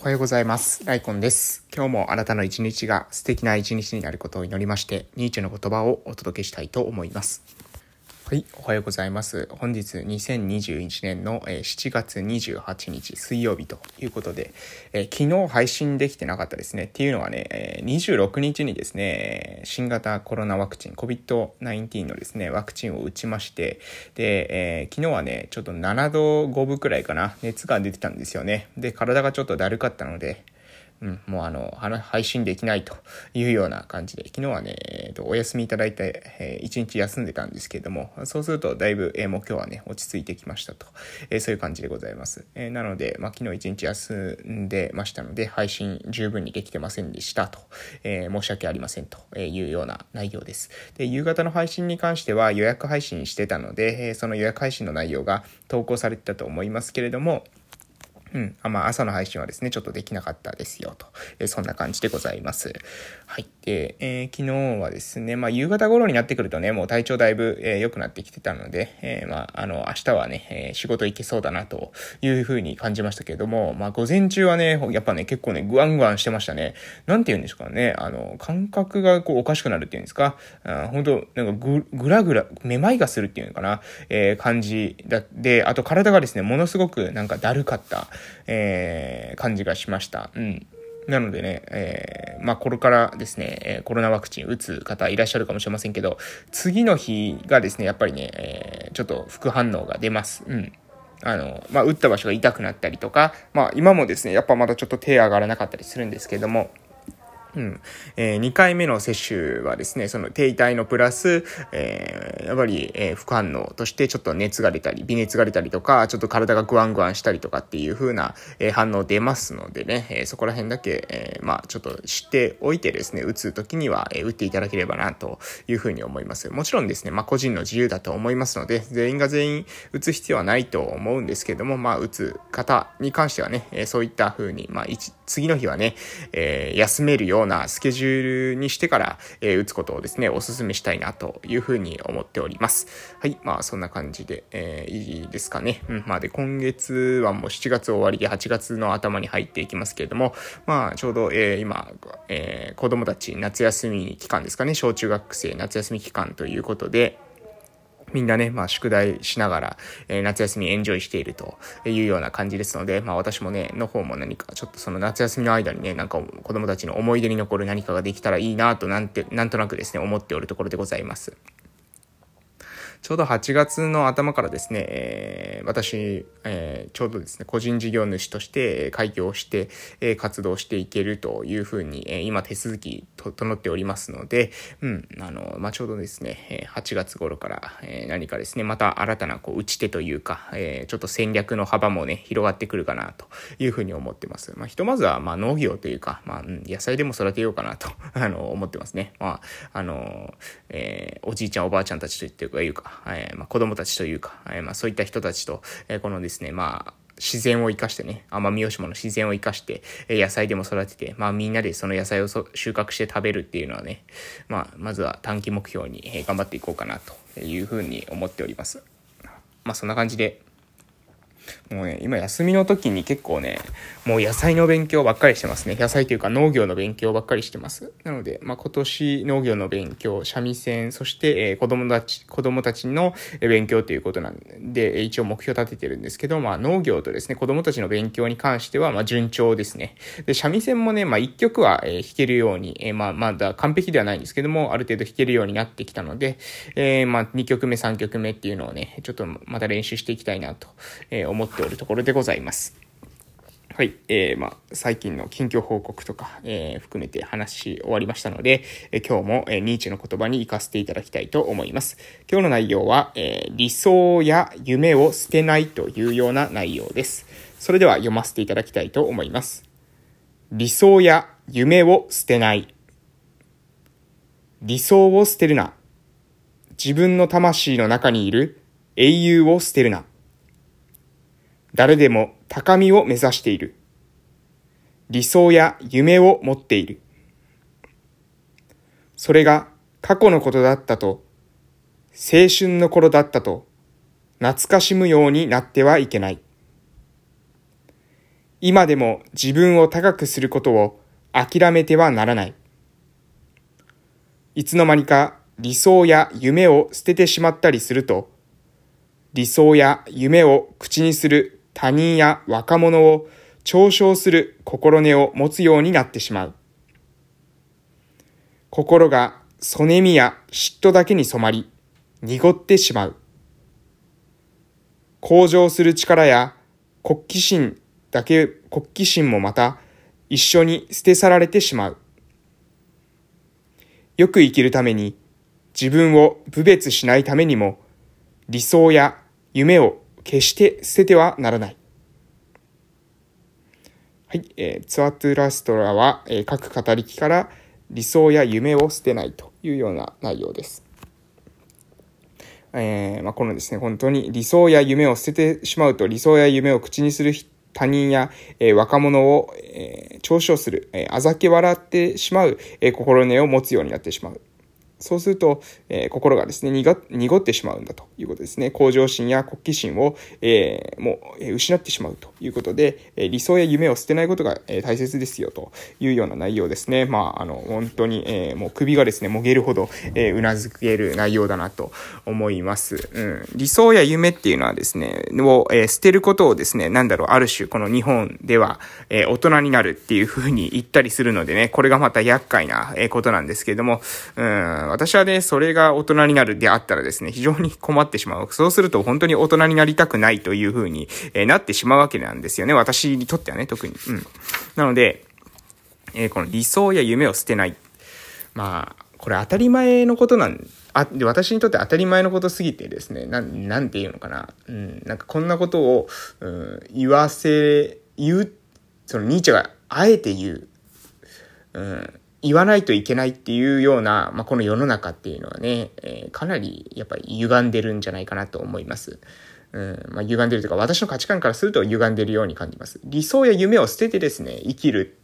おはようございます。ライコンです。今日もあなたの一日が素敵な一日になることを祈りまして、ニーチェの言葉をお届けしたいと思います。はい、おはようございます。本日2021年の7月28日水曜日ということで、え昨日配信できてなかったですね。っていうのはね、26日にですね、新型コロナワクチン、COVID-19 のですね、ワクチンを打ちまして、で、えー、昨日はね、ちょっと7度5分くらいかな、熱が出てたんですよね。で、体がちょっとだるかったので、うん、もうあの、配信できないというような感じで、昨日はね、えー、とお休みいただいて、えー、一日休んでたんですけれども、そうするとだいぶ、えー、もう今日はね、落ち着いてきましたと、えー、そういう感じでございます。えー、なので、まあ、昨日一日休んでましたので、配信十分にできてませんでしたと、えー、申し訳ありませんというような内容です。で、夕方の配信に関しては予約配信してたので、えー、その予約配信の内容が投稿されてたと思いますけれども、うん。あまあ、朝の配信はですね、ちょっとできなかったですよ、と。え、そんな感じでございます。はい。で、えー、昨日はですね、まあ、夕方頃になってくるとね、もう体調だいぶ、えー、良くなってきてたので、えー、まあ、あの、明日はね、え、仕事行けそうだな、というふうに感じましたけれども、まあ、午前中はね、やっぱね、結構ね、グワングワンしてましたね。なんて言うんですかね、あの、感覚がこう、おかしくなるっていうんですか、あ本当なんかぐ、ぐらぐら、めまいがするっていうのかな、え、感じだ、で、あと体がですね、ものすごくなんかだるかった。えー、感じがしました。うん。なのでね、えー、まあ、これからですね、えコロナワクチン打つ方いらっしゃるかもしれませんけど、次の日がですね、やっぱりね、えー、ちょっと副反応が出ます。うん。あの、まあ、打った場所が痛くなったりとか、まあ、今もですね、やっぱまだちょっと手上がらなかったりするんですけども、うん。えー、2回目の接種はですね、その低体のプラス、えー、やっぱり、えー、副反応としてちょっと熱が出たり、微熱が出たりとか、ちょっと体がグワングワンしたりとかっていう風な、えー、反応出ますのでね、えー、そこら辺だけ、えー、まあちょっと知っておいてですね、打つ時には、えー、打っていただければなという風に思います。もちろんですね、まあ個人の自由だと思いますので、全員が全員打つ必要はないと思うんですけども、まあ打つ方に関してはね、えー、そういった風に、まあ次の日はね、えー、休めるようななスケジュールにしてから、えー、打つことをですね、お勧めしたいなというふうに思っております。はい。まあ、そんな感じで、えー、いいですかね。うん。まあ、で、今月はもう7月終わりで8月の頭に入っていきますけれども、まあ、ちょうど、えー、今、えー、子供たち夏休み期間ですかね。小中学生夏休み期間ということで、みんなね、まあ宿題しながら、えー、夏休みエンジョイしているというような感じですので、まあ私もね、の方も何かちょっとその夏休みの間にね、なんか子供たちの思い出に残る何かができたらいいなとなんて、なんとなくですね、思っておるところでございます。ちょうど8月の頭からですね、えー、私、えー、ちょうどですね、個人事業主として開業して、えー、活動していけるというふうに、えー、今手続き整っておりますので、うん、あの、まあ、ちょうどですね、8月頃から、えー、何かですね、また新たなこう打ち手というか、えー、ちょっと戦略の幅もね、広がってくるかなというふうに思ってます。まあ、ひとまずは、まあ、農業というか、まあ、野菜でも育てようかなと、あの、思ってますね。まあ、あの、えー、おじいちゃんおばあちゃんたちと言っていうか、えー、まあ、子供たちというか、え、まあ、そういった人たちと、え、このですね、まあ、自然を生かしてね、奄美大島の自然を生かして、え野菜でも育てて、まあみんなでその野菜を収穫して食べるっていうのはね、まあまずは短期目標に、え頑張っていこうかなというふうに思っております。まあそんな感じで、もうね、今休みの時に結構ね、もう野菜の勉強ばっかりしてますね。野菜というか農業の勉強ばっかりしてます。なので、まあ、今年農業の勉強、三味線、そして、え、子供たち、子供たちの勉強ということなんで、一応目標立ててるんですけど、まあ、農業とですね、子供たちの勉強に関しては、ま、順調ですね。で、三味線もね、まあ、一曲は、え、弾けるように、え、まあ、まだ完璧ではないんですけども、ある程度弾けるようになってきたので、えー、まあ、2曲目、3曲目っていうのをね、ちょっとまた練習していきたいなと、えー、思っておるところでございます。はい。えー、まあ、最近の近況報告とか、えー、含めて話し終わりましたので、えー、今日も、えー、ニーチェの言葉に活かせていただきたいと思います。今日の内容は、えー、理想や夢を捨てないというような内容です。それでは読ませていただきたいと思います。理想や夢を捨てない。理想を捨てるな。自分の魂の中にいる英雄を捨てるな。誰でも高みを目指している。理想や夢を持っている。それが過去のことだったと、青春の頃だったと、懐かしむようになってはいけない。今でも自分を高くすることを諦めてはならない。いつの間にか理想や夢を捨ててしまったりすると、理想や夢を口にする他人や若者を嘲笑する心根を持つようになってしまう。心がそねみや嫉妬だけに染まり、濁ってしまう。向上する力や国旗心だけ、国旗心もまた一緒に捨て去られてしまう。よく生きるために自分を侮蔑しないためにも理想や夢を決して捨ててはならない。はい、えー、ツアートゥラストラは、えー、各語り機から理想や夢を捨てないというような内容です。えー、まあ、このですね、本当に理想や夢を捨ててしまうと、理想や夢を口にする他人や、えー、若者を、えー、嘲笑する、えあざけ笑ってしまう、え心根を持つようになってしまう。そうすると、えー、心がですね、濁ってしまうんだということですね。向上心や国旗心を、えー、もう、え、失ってしまうということで、え、理想や夢を捨てないことが、え、大切ですよというような内容ですね。まあ、あの、本当に、え、もう首がですね、もげるほど、え、うなずける内容だなと思います。うん。理想や夢っていうのはですね、を、え、捨てることをですね、なんだろう、ある種、この日本では、え、大人になるっていうふうに言ったりするのでね、これがまた厄介なことなんですけれども、うん私はね、それが大人になるであったらですね、非常に困ってしまう。そうすると本当に大人になりたくないという風に、え、なってしまうわけなんですよね。私にとってはね、特に。うん。なので、えー、この理想や夢を捨てない。まあ、これ当たり前のことなんあで私にとって当たり前のことすぎてですね、ななんて言うのかな。うん、なんかこんなことを、うん、言わせ、言う、そのニーチェがあえて言う。うん、言わないといけないっていうような、まあ、この世の中っていうのはね、えー、かなりやっぱり歪んでるんじゃないかなと思います。うん、まあ、歪んでるというか、私の価値観からすると歪んでるように感じます。理想や夢を捨ててですね、生きる。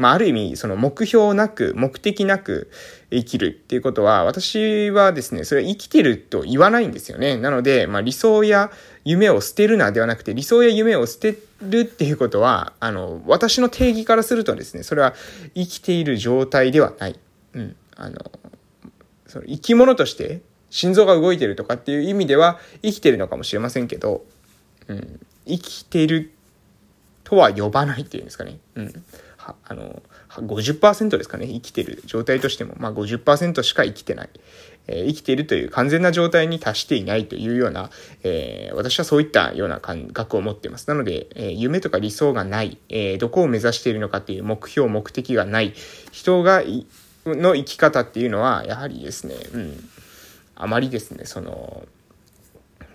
まあ、ある意味、その目標なく、目的なく生きるっていうことは、私はですね、それは生きてると言わないんですよね。なので、まあ、理想や夢を捨てるなではなくて、理想や夢を捨てるっていうことは、あの、私の定義からするとですね、それは生きている状態ではない。うん。あの、その生き物として心臓が動いてるとかっていう意味では生きてるのかもしれませんけど、うん。生きてるとは呼ばないっていうんですかね。うん。あの、50%ですかね。生きてる状態としても、まあ50%しか生きてない。え生きているという完全な状態に達していないというような、えー、私はそういったような感覚を持っています。なので、えー、夢とか理想がない、え、どこを目指しているのかっていう目標、目的がない人が、の生き方っていうのは、やはりですね、うん、あまりですね、その、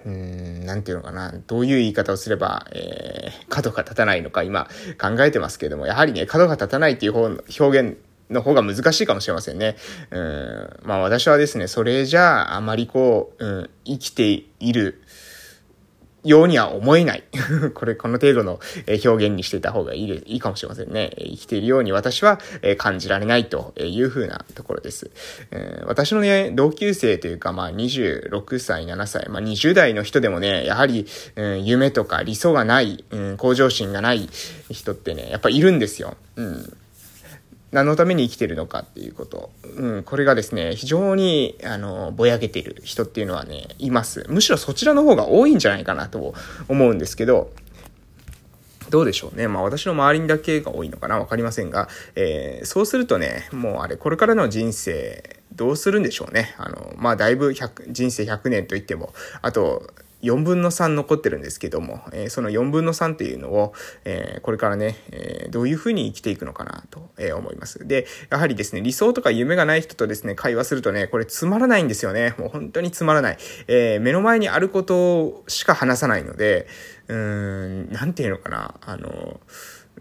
うん、なんていうのかな、どういう言い方をすれば、えー、角が立たないのか今考えてますけれども、やはりね、角が立たないっていう方の表現の方が難しいかもしれませんね。うん、まあ私はですね、それじゃああまりこう、うん、生きているようには思えない。これ、この程度の表現にしてた方がいいいいかもしれませんね。生きているように私は感じられないというふうなところです。私のね、同級生というか、まあ26歳、7歳、まあ20代の人でもね、やはり、夢とか理想がない、向上心がない人ってね、やっぱいるんですよ。うん何のために生きてるのかっていうこと。うん、これがですね、非常に、あの、ぼやけてる人っていうのはね、います。むしろそちらの方が多いんじゃないかなと思うんですけど、どうでしょうね。まあ私の周りにだけが多いのかなわかりませんが、えー、そうするとね、もうあれ、これからの人生、どうするんでしょうね。あの、まあだいぶ100、人生100年といっても、あと、4分の3残ってるんですけども、え、その4分の3っていうのを、え、これからね、え、どういうふうに生きていくのかなと、え思います。で、やはりですね、理想とか夢がない人とですね、会話するとね、これつまらないんですよね。もう本当につまらない。え目の前にあることしか話さないので、うーん、なんていうのかな、あの、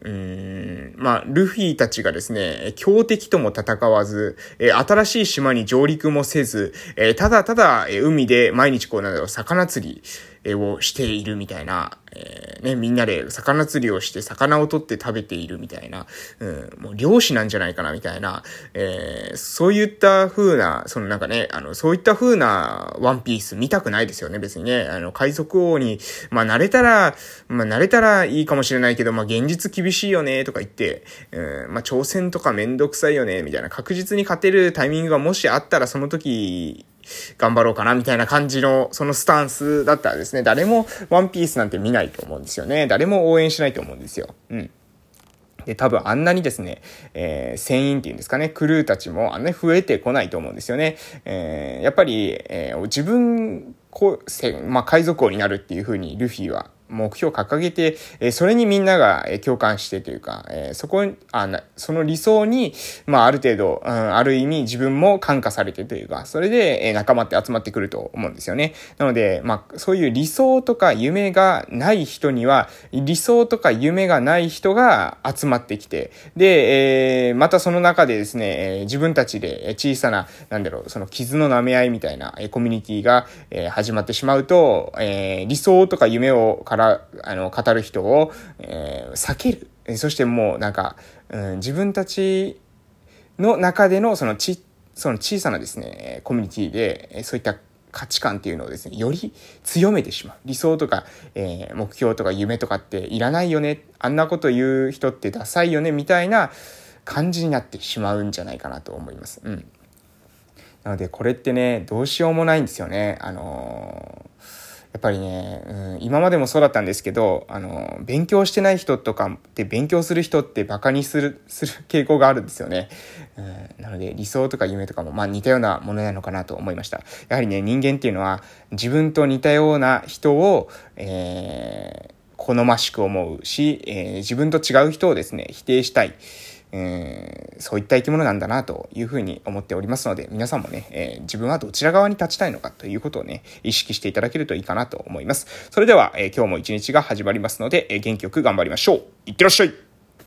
うん、まあ、ルフィたちがですね、強敵とも戦わず、え、新しい島に上陸もせず、え、ただただ、え、海で毎日こうなんだろう、魚釣り、をしているみたいな、えー、ね、みんなで魚釣りをして魚を取って食べているみたいな、うん、もう漁師なんじゃないかなみたいな、えー、そういった風な、そのなんかね、あの、そういった風なワンピース見たくないですよね、別にね。あの、海賊王に、まあ、慣れたら、まあ、慣れたらいいかもしれないけど、まあ、現実厳しいよね、とか言って、うん、まあ、挑戦とかめんどくさいよね、みたいな、確実に勝てるタイミングがもしあったら、その時、頑張ろうかな、みたいな感じの、そのスタンスだったらですね、誰もワンピースなんて見ないと思うんですよね。誰も応援しないと思うんですよ。うん。で、多分あんなにですね、えー、船員っていうんですかね、クルーたちもあんなに増えてこないと思うんですよね。えー、やっぱり、えー、自分、こう、まあ、海賊王になるっていうふうにルフィは目標を掲げて、えそれにみんなが共感してというか、えそこあその理想に、まあある程度、うん、ある意味自分も感化されてというか、それでえ仲間って集まってくると思うんですよね。なので、まあそういう理想とか夢がない人には、理想とか夢がない人が集まってきて、で、えー、またその中でですね、え自分たちで小さな、なんだろう、その傷の舐め合いみたいなえコミュニティが、え始まってしまうと、え、理想とか夢をから、あの、語る人を、えー、避ける。そしてもうなんか、うん、自分たちの中でのそのち、その小さなですね、コミュニティで、そういった価値観っていうのをですね、より強めてしまう。理想とか、えー、目標とか夢とかっていらないよね。あんなこと言う人ってダサいよね、みたいな感じになってしまうんじゃないかなと思います。うん。なので、これってね、どうしようもないんですよね。あのーやっぱりね、うん、今までもそうだったんですけど、あの、勉強してない人とかって勉強する人ってバカにする、する傾向があるんですよね。うん、なので理想とか夢とかもまあ似たようなものなのかなと思いました。やはりね、人間っていうのは自分と似たような人を、えー、好ましく思うし、えー、自分と違う人をですね、否定したい。えー、そういった生き物なんだなというふうに思っておりますので、皆さんもね、えー、自分はどちら側に立ちたいのかということをね、意識していただけるといいかなと思います。それでは、えー、今日も一日が始まりますので、え元気よく頑張りましょう。いってらっしゃい